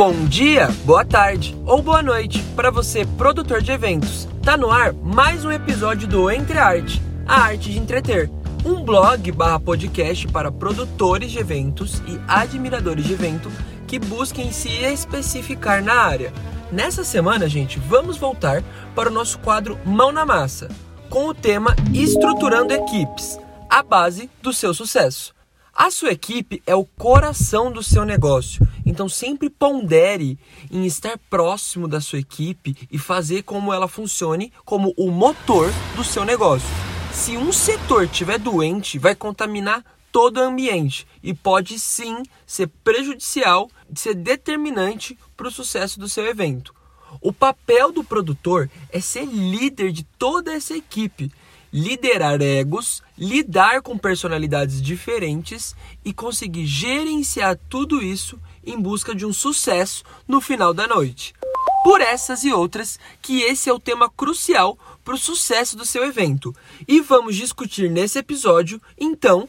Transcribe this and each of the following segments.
bom dia, boa tarde ou boa noite para você, produtor de eventos. Tá no ar mais um episódio do Entre Arte, a arte de entreter. Um blog barra podcast para produtores de eventos e admiradores de evento que busquem se especificar na área. Nessa semana, gente, vamos voltar para o nosso quadro Mão na Massa, com o tema Estruturando Equipes, a base do seu sucesso. A sua equipe é o coração do seu negócio, então sempre pondere em estar próximo da sua equipe e fazer como ela funcione como o motor do seu negócio. Se um setor estiver doente, vai contaminar todo o ambiente e pode sim ser prejudicial, ser determinante para o sucesso do seu evento. O papel do produtor é ser líder de toda essa equipe liderar egos, lidar com personalidades diferentes e conseguir gerenciar tudo isso em busca de um sucesso no final da noite. Por essas e outras, que esse é o tema crucial para o sucesso do seu evento. E vamos discutir nesse episódio, então,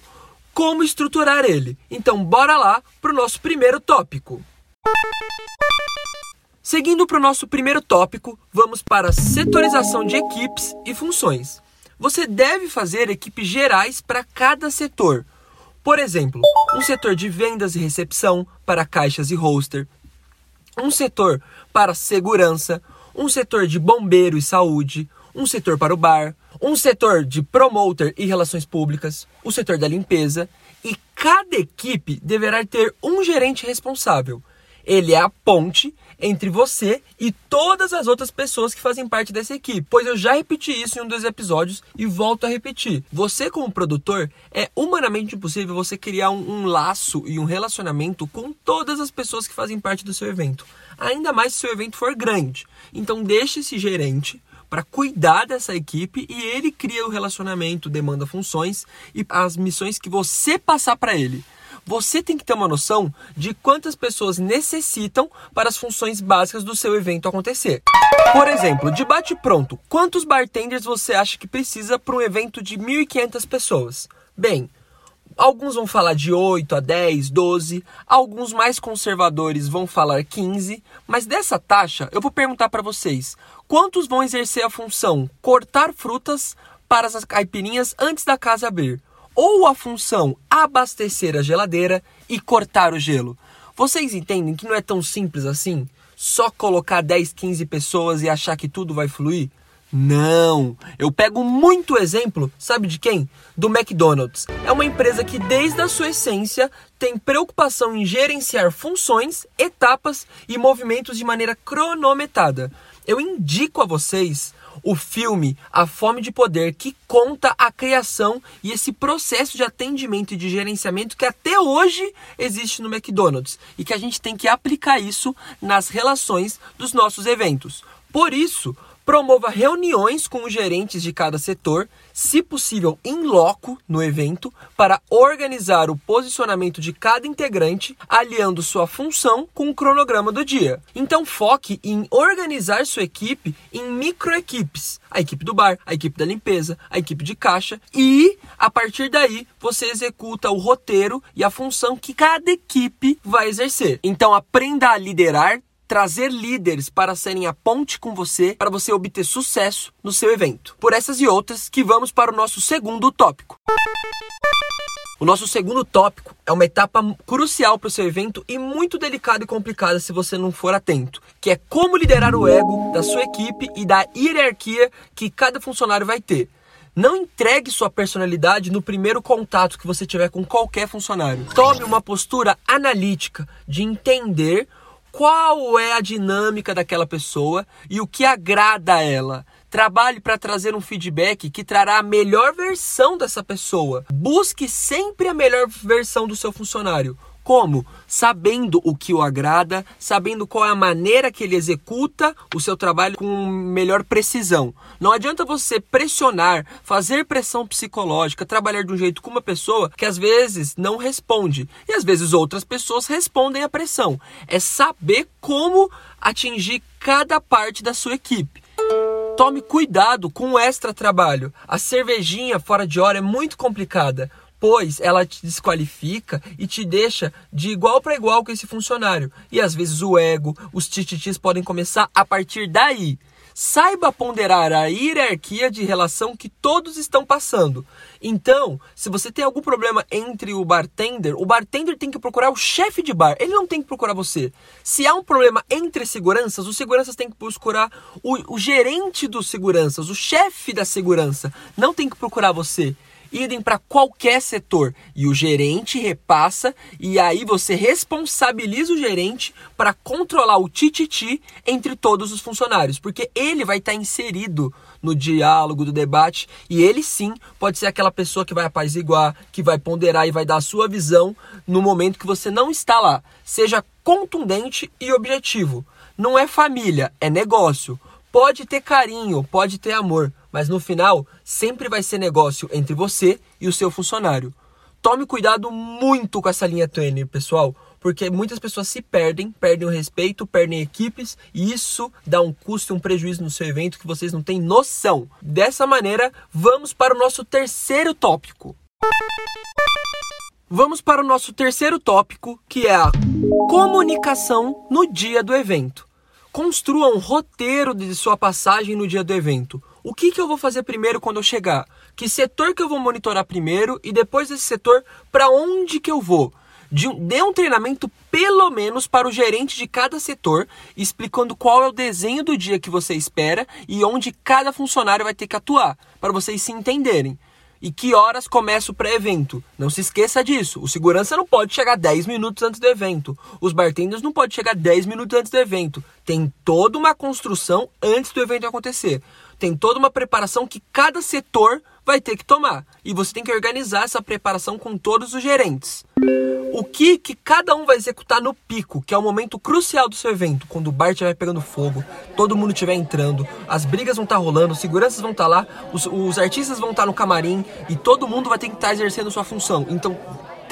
como estruturar ele. Então, bora lá para o nosso primeiro tópico. Seguindo para o nosso primeiro tópico, vamos para a setorização de equipes e funções. Você deve fazer equipes gerais para cada setor. Por exemplo, um setor de vendas e recepção para caixas e roster, um setor para segurança, um setor de bombeiro e saúde, um setor para o bar, um setor de promoter e relações públicas, o setor da limpeza, e cada equipe deverá ter um gerente responsável. Ele é a ponte entre você e todas as outras pessoas que fazem parte dessa equipe. Pois eu já repeti isso em um dos episódios e volto a repetir. Você, como produtor, é humanamente impossível você criar um, um laço e um relacionamento com todas as pessoas que fazem parte do seu evento. Ainda mais se o seu evento for grande. Então, deixe esse gerente para cuidar dessa equipe e ele cria o relacionamento, demanda funções e as missões que você passar para ele você tem que ter uma noção de quantas pessoas necessitam para as funções básicas do seu evento acontecer. Por exemplo, de bate pronto, quantos bartenders você acha que precisa para um evento de 1.500 pessoas? Bem, Alguns vão falar de 8 a 10, 12, alguns mais conservadores vão falar 15, mas dessa taxa eu vou perguntar para vocês: quantos vão exercer a função cortar frutas para as caipirinhas antes da casa abrir? Ou a função abastecer a geladeira e cortar o gelo. Vocês entendem que não é tão simples assim? Só colocar 10, 15 pessoas e achar que tudo vai fluir? Não! Eu pego muito exemplo, sabe de quem? Do McDonald's. É uma empresa que, desde a sua essência, tem preocupação em gerenciar funções, etapas e movimentos de maneira cronometrada. Eu indico a vocês o filme A Fome de Poder, que conta a criação e esse processo de atendimento e de gerenciamento que até hoje existe no McDonald's e que a gente tem que aplicar isso nas relações dos nossos eventos. Por isso, Promova reuniões com os gerentes de cada setor, se possível em loco no evento, para organizar o posicionamento de cada integrante, aliando sua função com o cronograma do dia. Então foque em organizar sua equipe em microequipes. A equipe do bar, a equipe da limpeza, a equipe de caixa e a partir daí você executa o roteiro e a função que cada equipe vai exercer. Então aprenda a liderar trazer líderes para serem a ponte com você para você obter sucesso no seu evento. Por essas e outras que vamos para o nosso segundo tópico. O nosso segundo tópico é uma etapa crucial para o seu evento e muito delicada e complicada se você não for atento, que é como liderar o ego da sua equipe e da hierarquia que cada funcionário vai ter. Não entregue sua personalidade no primeiro contato que você tiver com qualquer funcionário. Tome uma postura analítica de entender qual é a dinâmica daquela pessoa e o que agrada a ela. Trabalhe para trazer um feedback que trará a melhor versão dessa pessoa. Busque sempre a melhor versão do seu funcionário. Como? Sabendo o que o agrada, sabendo qual é a maneira que ele executa o seu trabalho com melhor precisão. Não adianta você pressionar, fazer pressão psicológica, trabalhar de um jeito com uma pessoa que às vezes não responde e às vezes outras pessoas respondem à pressão. É saber como atingir cada parte da sua equipe. Tome cuidado com o extra trabalho. A cervejinha fora de hora é muito complicada depois ela te desqualifica e te deixa de igual para igual com esse funcionário. E às vezes o ego, os tititis podem começar a partir daí. Saiba ponderar a hierarquia de relação que todos estão passando. Então, se você tem algum problema entre o bartender, o bartender tem que procurar o chefe de bar, ele não tem que procurar você. Se há um problema entre seguranças, os seguranças têm que procurar o, o gerente dos seguranças, o chefe da segurança, não tem que procurar você idem para qualquer setor. E o gerente repassa, e aí você responsabiliza o gerente para controlar o tititi entre todos os funcionários, porque ele vai estar tá inserido no diálogo, do debate, e ele sim pode ser aquela pessoa que vai apaziguar, que vai ponderar e vai dar a sua visão no momento que você não está lá. Seja contundente e objetivo. Não é família, é negócio. Pode ter carinho, pode ter amor, mas no final sempre vai ser negócio entre você e o seu funcionário. Tome cuidado muito com essa linha tênue, pessoal, porque muitas pessoas se perdem, perdem o respeito, perdem equipes e isso dá um custo e um prejuízo no seu evento que vocês não têm noção. Dessa maneira, vamos para o nosso terceiro tópico. Vamos para o nosso terceiro tópico, que é a comunicação no dia do evento. Construa um roteiro de sua passagem no dia do evento. O que, que eu vou fazer primeiro quando eu chegar? Que setor que eu vou monitorar primeiro e depois desse setor, para onde que eu vou? De, dê um treinamento pelo menos para o gerente de cada setor, explicando qual é o desenho do dia que você espera e onde cada funcionário vai ter que atuar, para vocês se entenderem. E que horas começa o pré-evento? Não se esqueça disso. O segurança não pode chegar 10 minutos antes do evento. Os bartenders não podem chegar 10 minutos antes do evento. Tem toda uma construção antes do evento acontecer tem toda uma preparação que cada setor vai ter que tomar. E você tem que organizar essa preparação com todos os gerentes. O que, que cada um vai executar no pico, que é o momento crucial do seu evento, quando o bar estiver pegando fogo, todo mundo estiver entrando, as brigas vão estar tá rolando, os seguranças vão estar tá lá, os, os artistas vão estar tá no camarim e todo mundo vai ter que estar exercendo sua função. Então,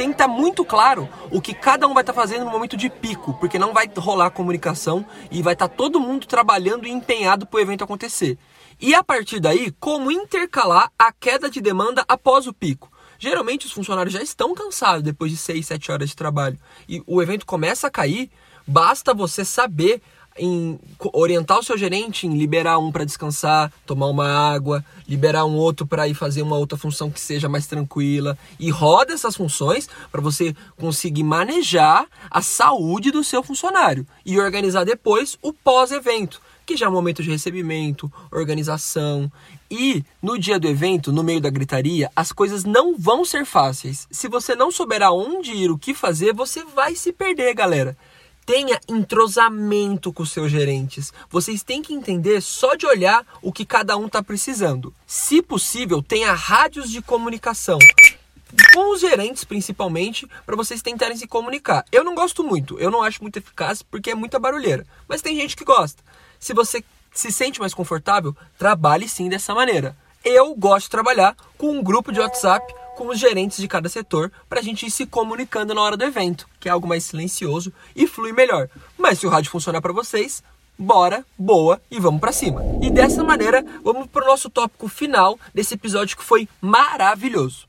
que estar muito claro o que cada um vai estar fazendo no momento de pico, porque não vai rolar comunicação e vai estar todo mundo trabalhando e empenhado para o evento acontecer. E a partir daí, como intercalar a queda de demanda após o pico. Geralmente os funcionários já estão cansados depois de 6, 7 horas de trabalho. E o evento começa a cair, basta você saber em orientar o seu gerente em liberar um para descansar, tomar uma água, liberar um outro para ir fazer uma outra função que seja mais tranquila. E roda essas funções para você conseguir manejar a saúde do seu funcionário e organizar depois o pós-evento que já é um momento de recebimento, organização. E no dia do evento, no meio da gritaria, as coisas não vão ser fáceis. Se você não souber aonde ir, o que fazer, você vai se perder, galera. Tenha entrosamento com seus gerentes. Vocês têm que entender só de olhar o que cada um está precisando. Se possível, tenha rádios de comunicação com os gerentes principalmente, para vocês tentarem se comunicar. Eu não gosto muito, eu não acho muito eficaz porque é muita barulheira, mas tem gente que gosta. Se você se sente mais confortável, trabalhe sim dessa maneira. Eu gosto de trabalhar com um grupo de WhatsApp com os gerentes de cada setor para a gente ir se comunicando na hora do evento, que é algo mais silencioso e flui melhor. Mas se o rádio funcionar para vocês, bora, boa e vamos para cima. E dessa maneira, vamos para o nosso tópico final desse episódio que foi maravilhoso.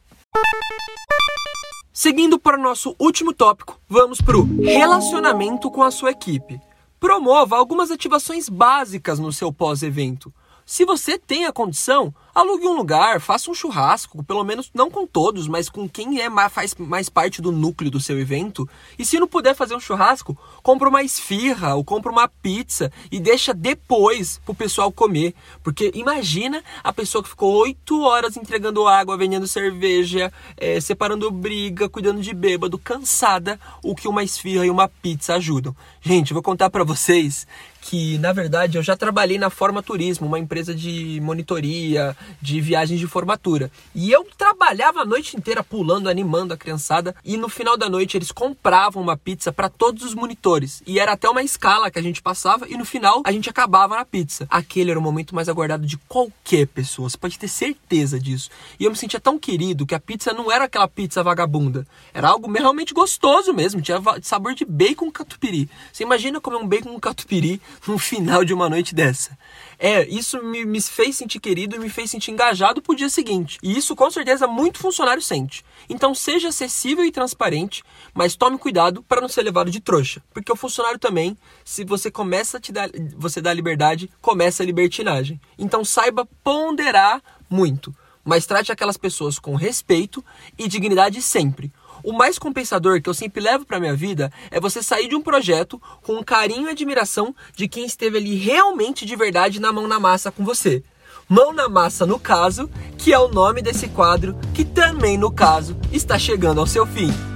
Seguindo para o nosso último tópico, vamos para o relacionamento com a sua equipe. Promova algumas ativações básicas no seu pós-evento. Se você tem a condição, alugue um lugar, faça um churrasco, pelo menos não com todos, mas com quem é faz mais parte do núcleo do seu evento. E se não puder fazer um churrasco, compra uma esfirra ou compra uma pizza e deixa depois pro pessoal comer. Porque imagina a pessoa que ficou oito horas entregando água, vendendo cerveja, é, separando briga, cuidando de bêbado, cansada, o que uma esfirra e uma pizza ajudam. Gente, vou contar para vocês que na verdade eu já trabalhei na Forma Turismo, uma empresa de monitoria, de viagens de formatura. E eu trabalhava a noite inteira pulando, animando a criançada, e no final da noite eles compravam uma pizza para todos os monitores. E era até uma escala que a gente passava e no final a gente acabava na pizza. Aquele era o momento mais aguardado de qualquer pessoa, você pode ter certeza disso. E eu me sentia tão querido que a pizza não era aquela pizza vagabunda, era algo realmente gostoso mesmo, tinha sabor de bacon catupiry. Você imagina comer um bacon catupiry no final de uma noite dessa. É, isso me, me fez sentir querido e me fez sentir engajado pro dia seguinte. E isso com certeza muito funcionário sente. Então seja acessível e transparente, mas tome cuidado para não ser levado de trouxa, porque o funcionário também, se você começa a te dar, você dá liberdade, começa a libertinagem. Então saiba ponderar muito, mas trate aquelas pessoas com respeito e dignidade sempre. O mais compensador que eu sempre levo para minha vida é você sair de um projeto com carinho e admiração de quem esteve ali realmente de verdade na mão na massa com você. Mão na Massa, no caso, que é o nome desse quadro, que também, no caso, está chegando ao seu fim.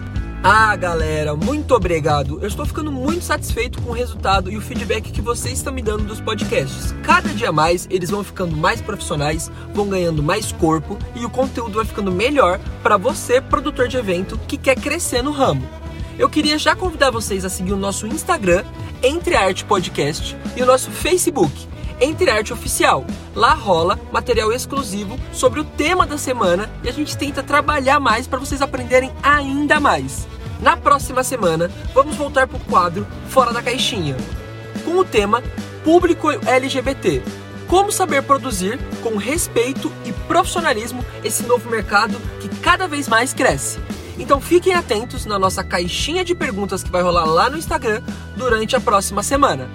Ah, galera, muito obrigado. Eu estou ficando muito satisfeito com o resultado e o feedback que vocês estão me dando dos podcasts. Cada dia mais eles vão ficando mais profissionais, vão ganhando mais corpo e o conteúdo vai ficando melhor para você, produtor de evento, que quer crescer no ramo. Eu queria já convidar vocês a seguir o nosso Instagram, Entre Arte Podcast, e o nosso Facebook, entre Arte Oficial. Lá rola material exclusivo sobre o tema da semana e a gente tenta trabalhar mais para vocês aprenderem ainda mais. Na próxima semana, vamos voltar para o quadro Fora da Caixinha, com o tema Público LGBT. Como saber produzir com respeito e profissionalismo esse novo mercado que cada vez mais cresce. Então fiquem atentos na nossa caixinha de perguntas que vai rolar lá no Instagram durante a próxima semana.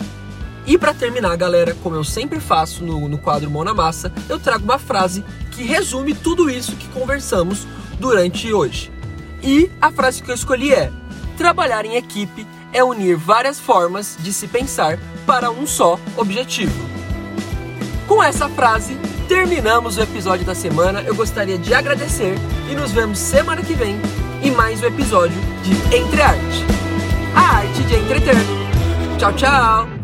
E para terminar, galera, como eu sempre faço no, no quadro Mão na Massa, eu trago uma frase que resume tudo isso que conversamos durante hoje. E a frase que eu escolhi é: trabalhar em equipe é unir várias formas de se pensar para um só objetivo. Com essa frase, terminamos o episódio da semana. Eu gostaria de agradecer e nos vemos semana que vem em mais um episódio de Entre Arte. A arte de entreter. Tchau, tchau!